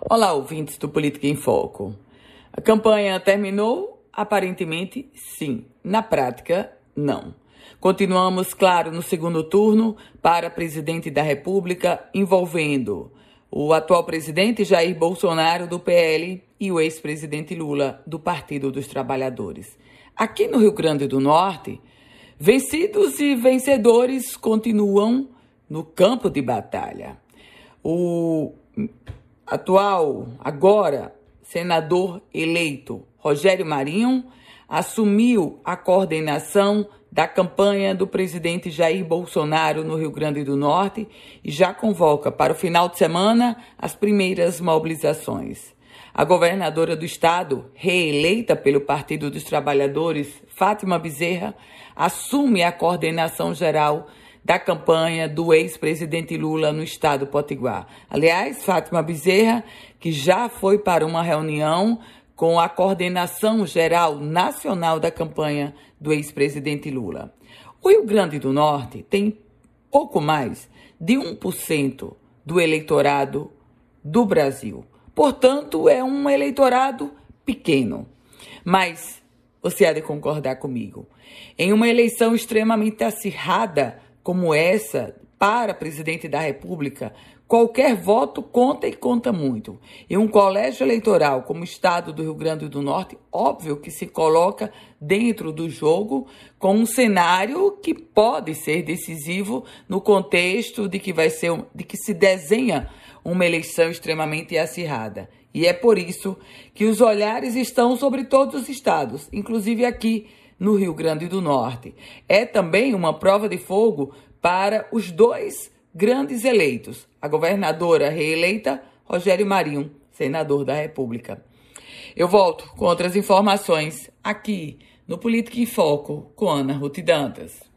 Olá, ouvintes do Política em Foco. A campanha terminou? Aparentemente, sim. Na prática, não. Continuamos, claro, no segundo turno para presidente da República, envolvendo o atual presidente Jair Bolsonaro, do PL, e o ex-presidente Lula, do Partido dos Trabalhadores. Aqui no Rio Grande do Norte, vencidos e vencedores continuam no campo de batalha. O atual, agora, senador eleito Rogério Marinho assumiu a coordenação da campanha do presidente Jair Bolsonaro no Rio Grande do Norte e já convoca para o final de semana as primeiras mobilizações. A governadora do estado, reeleita pelo Partido dos Trabalhadores, Fátima Bezerra, assume a coordenação geral da campanha do ex-presidente Lula no estado Potiguar. Aliás, Fátima Bezerra, que já foi para uma reunião com a coordenação geral nacional da campanha do ex-presidente Lula. O Rio Grande do Norte tem pouco mais de 1% do eleitorado do Brasil. Portanto, é um eleitorado pequeno. Mas você há de concordar comigo. Em uma eleição extremamente acirrada, como essa para presidente da República, qualquer voto conta e conta muito. E um colégio eleitoral como o estado do Rio Grande do Norte, óbvio que se coloca dentro do jogo com um cenário que pode ser decisivo no contexto de que vai ser de que se desenha uma eleição extremamente acirrada. E é por isso que os olhares estão sobre todos os estados, inclusive aqui no Rio Grande do Norte. É também uma prova de fogo para os dois grandes eleitos, a governadora reeleita Rogério Marinho, senador da República. Eu volto com outras informações aqui no Política em Foco com Ana Ruth Dantas.